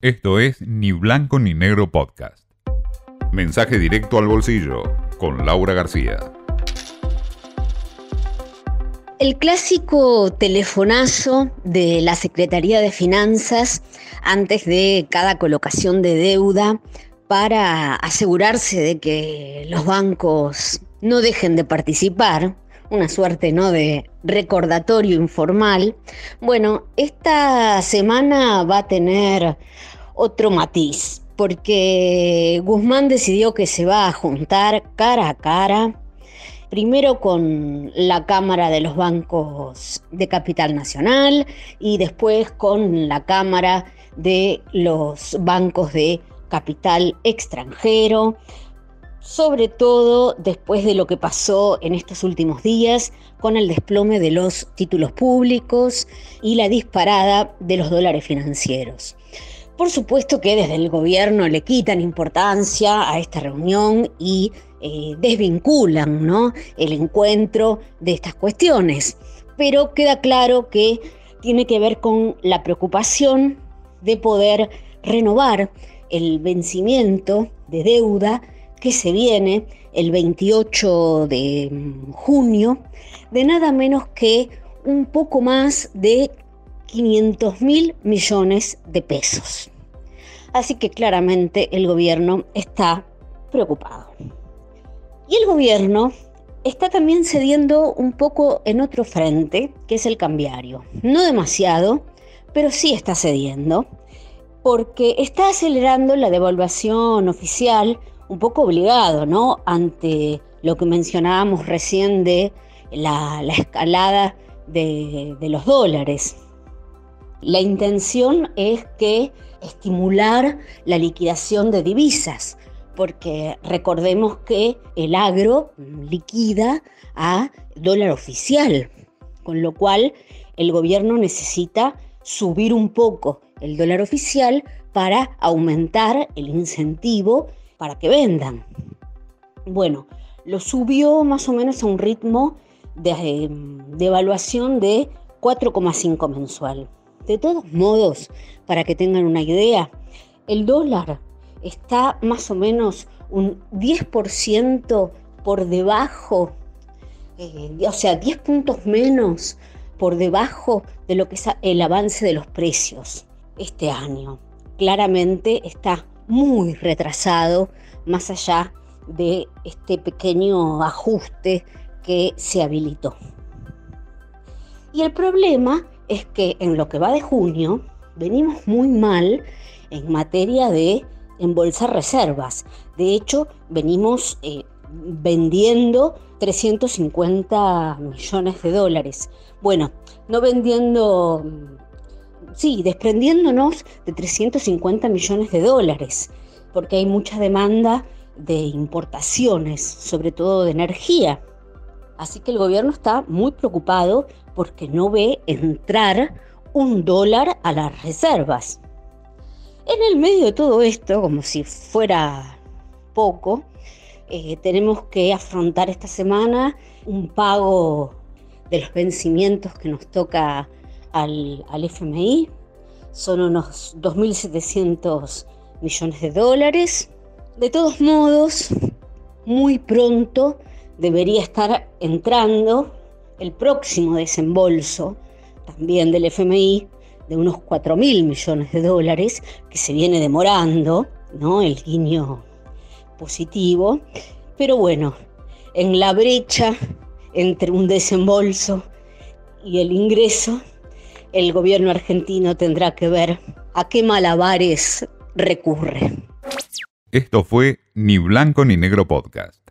Esto es Ni Blanco ni Negro Podcast. Mensaje directo al bolsillo con Laura García. El clásico telefonazo de la Secretaría de Finanzas antes de cada colocación de deuda para asegurarse de que los bancos no dejen de participar, una suerte ¿no? de recordatorio informal. Bueno, esta semana va a tener otro matiz, porque Guzmán decidió que se va a juntar cara a cara, primero con la Cámara de los Bancos de Capital Nacional y después con la Cámara de los Bancos de Capital Extranjero sobre todo después de lo que pasó en estos últimos días con el desplome de los títulos públicos y la disparada de los dólares financieros. Por supuesto que desde el gobierno le quitan importancia a esta reunión y eh, desvinculan ¿no? el encuentro de estas cuestiones, pero queda claro que tiene que ver con la preocupación de poder renovar el vencimiento de deuda que se viene el 28 de junio de nada menos que un poco más de 500 mil millones de pesos. Así que claramente el gobierno está preocupado. Y el gobierno está también cediendo un poco en otro frente, que es el cambiario. No demasiado, pero sí está cediendo, porque está acelerando la devaluación oficial un poco obligado, ¿no? Ante lo que mencionábamos recién de la, escalada de, de los dólares. La intención es que estimular la liquidación de divisas, porque recordemos que el agro liquida a dólar oficial, con lo cual el gobierno necesita subir un poco el dólar oficial para aumentar el incentivo para que vendan. Bueno, lo subió más o menos a un ritmo de, eh, evaluación de 4,5 mensual. De todos modos, para que tengan una idea, el dólar está más o menos un 10% por debajo, eh, o sea, 10 puntos menos por debajo de lo que es el avance de los precios este año. Claramente está muy retrasado, más allá de este pequeño ajuste que se habilitó. Y el problema es que en lo que va de junio venimos muy mal en materia de embolsar reservas. De hecho, venimos eh, vendiendo 350 millones de dólares. Bueno, no vendiendo sí, desprendiéndonos de 350 millones de dólares, porque hay mucha demanda de importaciones, sobre todo de energía. Así que el gobierno está muy preocupado porque no ve entrar un dólar a las reservas. En el medio de todo esto, como si fuera poco, eh, tenemos que afrontar esta semana un pago de los vencimientos que nos toca al, FMI. Son unos 2.700 millones de dólares. De todos modos, muy pronto debería estar entrando el próximo desembolso también del FMI de unos 4.000 millones de dólares que se viene demorando, ¿no? El guiño positivo. Pero bueno, en la brecha entre un desembolso y el ingreso el gobierno argentino tendrá que ver a qué malabares recurre. Esto fue Ni Blanco ni Negro Podcast.